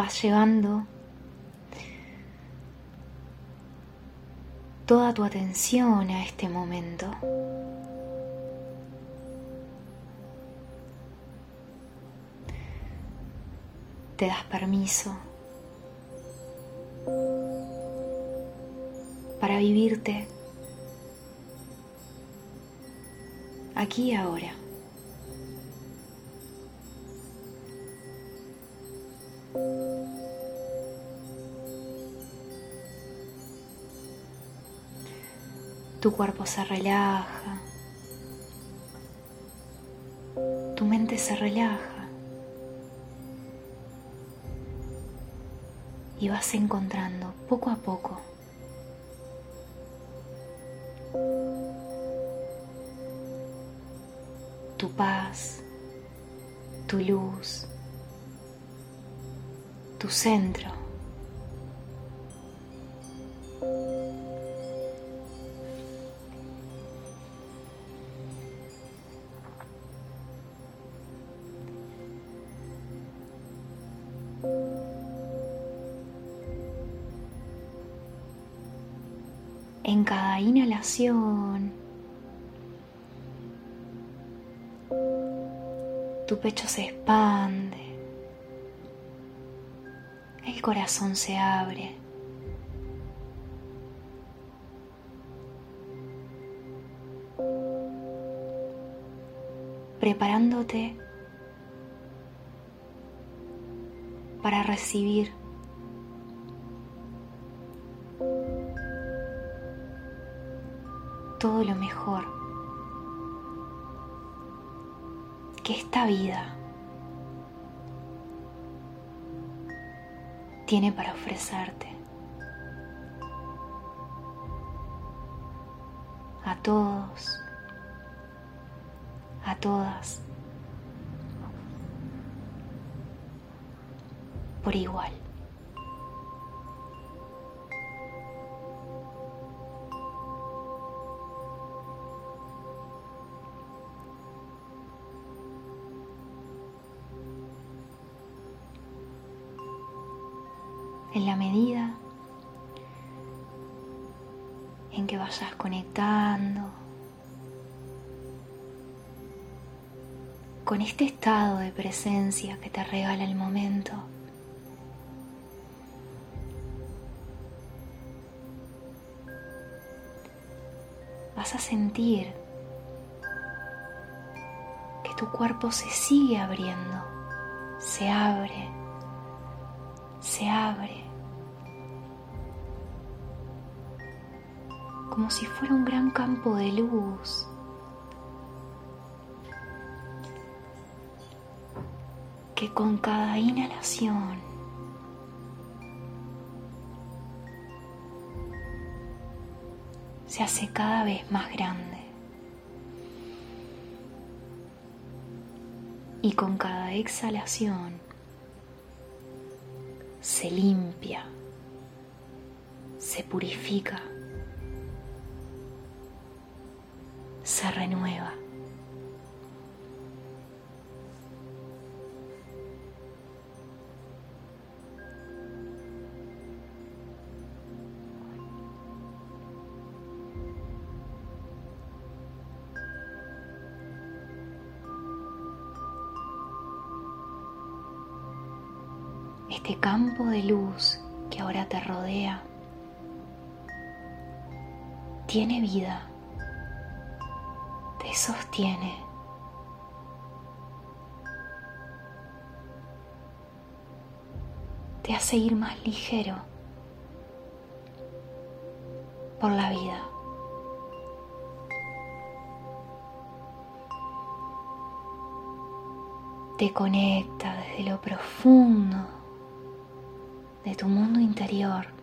vas llevando toda tu atención a este momento. Te das permiso para vivirte aquí y ahora. Tu cuerpo se relaja, tu mente se relaja y vas encontrando poco a poco tu paz, tu luz, tu centro. En cada inhalación, tu pecho se expande, el corazón se abre. preparándote para recibir todo lo mejor que esta vida tiene para ofrecerte. A todos, a todas, por igual. Medida en que vayas conectando con este estado de presencia que te regala el momento. Vas a sentir que tu cuerpo se sigue abriendo, se abre, se abre. Como si fuera un gran campo de luz. que con cada inhalación se hace cada vez más grande. Y con cada exhalación se limpia, se purifica. Se renueva. Este campo de luz que ahora te rodea tiene vida te sostiene. Te hace ir más ligero por la vida. Te conecta desde lo profundo de tu mundo interior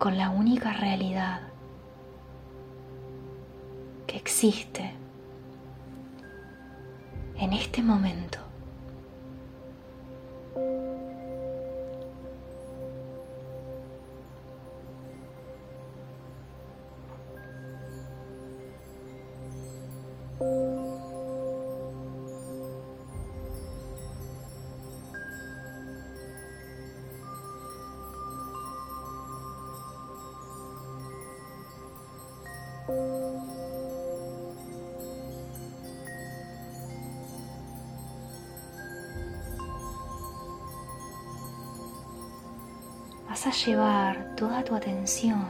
con la única realidad que existe en este momento. Vas a llevar toda tu atención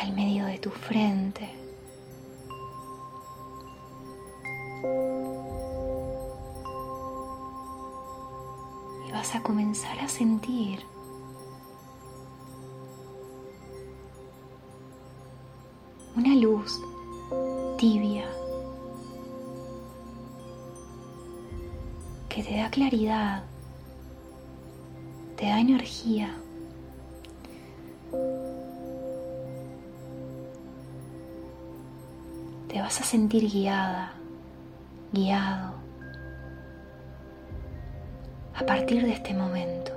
al medio de tu frente. Y vas a comenzar a sentir una luz tibia que te da claridad te da energía. Te vas a sentir guiada, guiado a partir de este momento.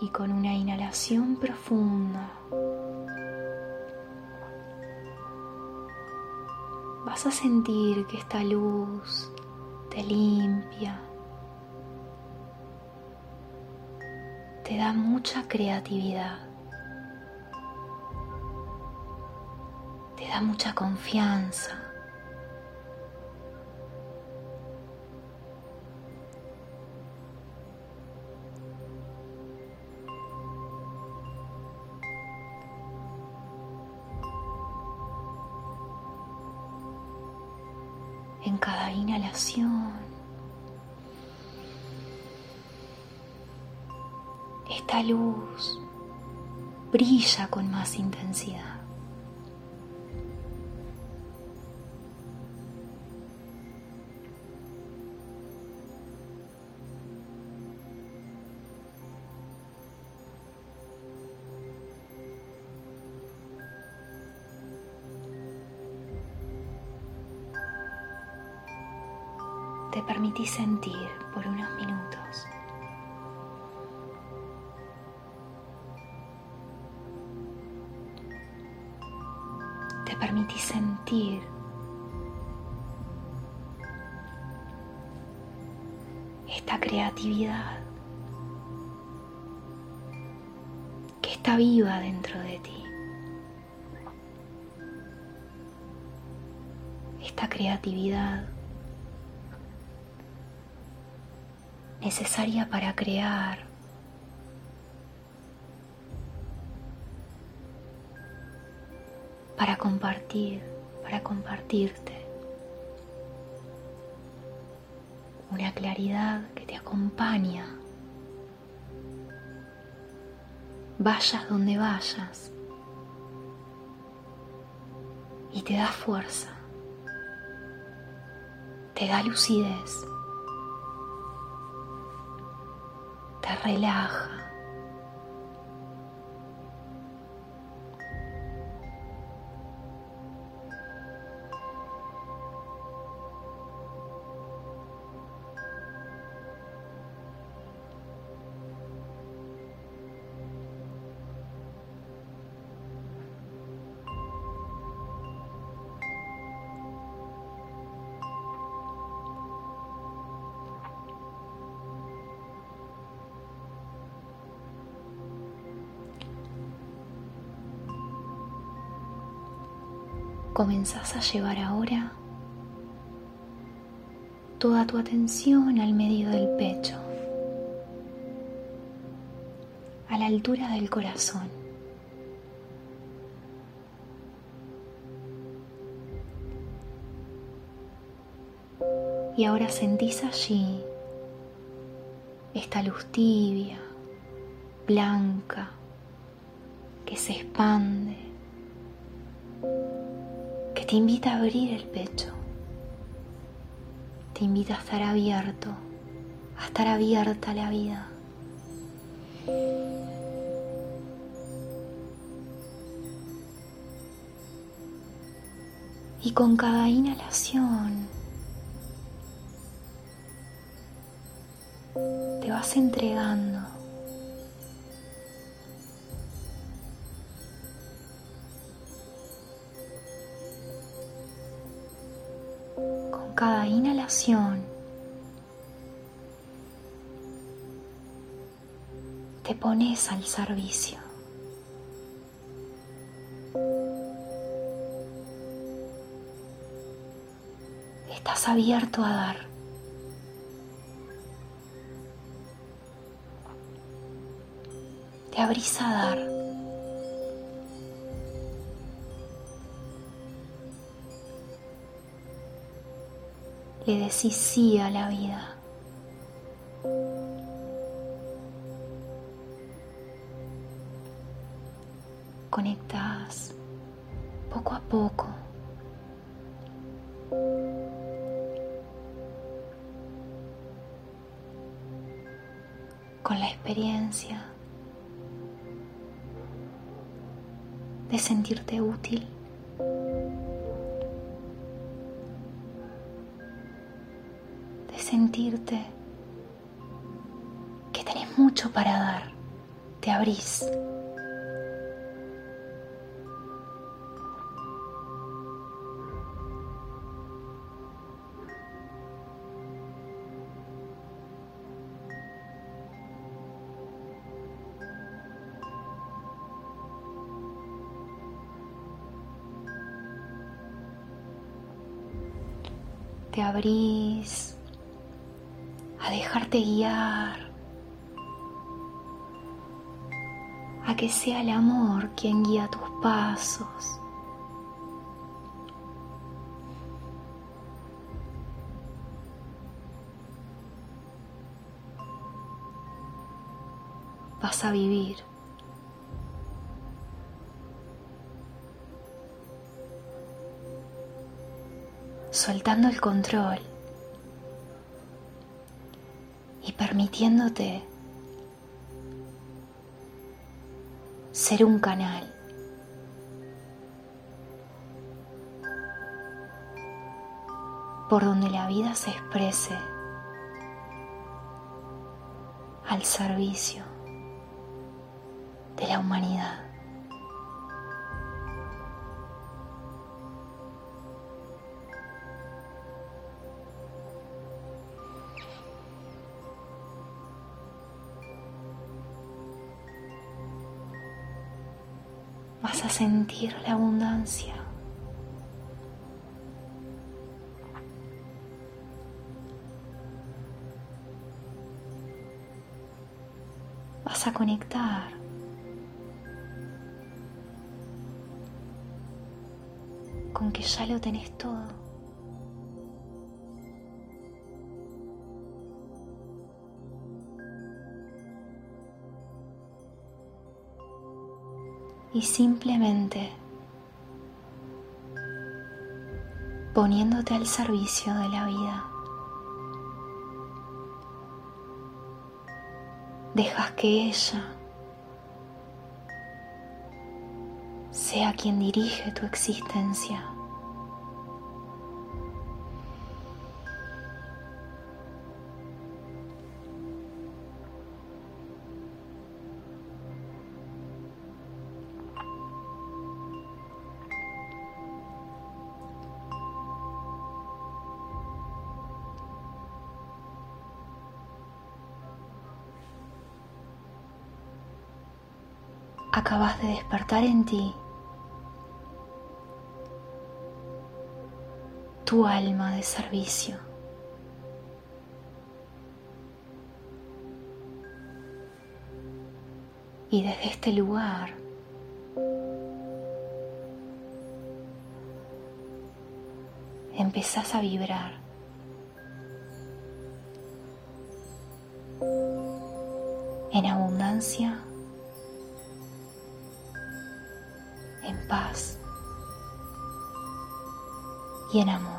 Y con una inhalación profunda vas a sentir que esta luz te limpia, te da mucha creatividad, da mucha confianza. en cada inhalación. Esta luz brilla con más intensidad. Te permití sentir por unos minutos. Te permití sentir esta creatividad que está viva dentro de ti. Esta creatividad necesaria para crear. para compartir, para compartirte. Una claridad que te acompaña. Vayas donde vayas. Y te da fuerza. Te da lucidez. Relaja. Comenzás a llevar ahora toda tu atención al medio del pecho, a la altura del corazón. Y ahora sentís allí esta luz tibia, blanca, que se expande te invita a abrir el pecho, te invita a estar abierto, a estar abierta a la vida. Y con cada inhalación te vas entregando respiración te pones al servicio. Estás abierto a dar. Te abrís a dar. Le decís sí la vida. Conectas poco a poco. con la experiencia de sentirte útil. Sentirte que tenés mucho para dar, te abrís. te abrís a dejarte guiar, a que sea el amor quien guía tus pasos. Vas a vivir. soltando el control. Permitiéndote ser un canal. por donde la vida se exprese al servicio de la humanidad. Sentir la abundancia. Vas a conectar. con que ya lo tenés todo. Y simplemente poniéndote al servicio de la vida. Dejas que ella sea quien dirige tu existencia. Acabas de despertar en ti tu alma de servicio. Y desde este lugar empezás a vibrar. En abundancia paz y en amor.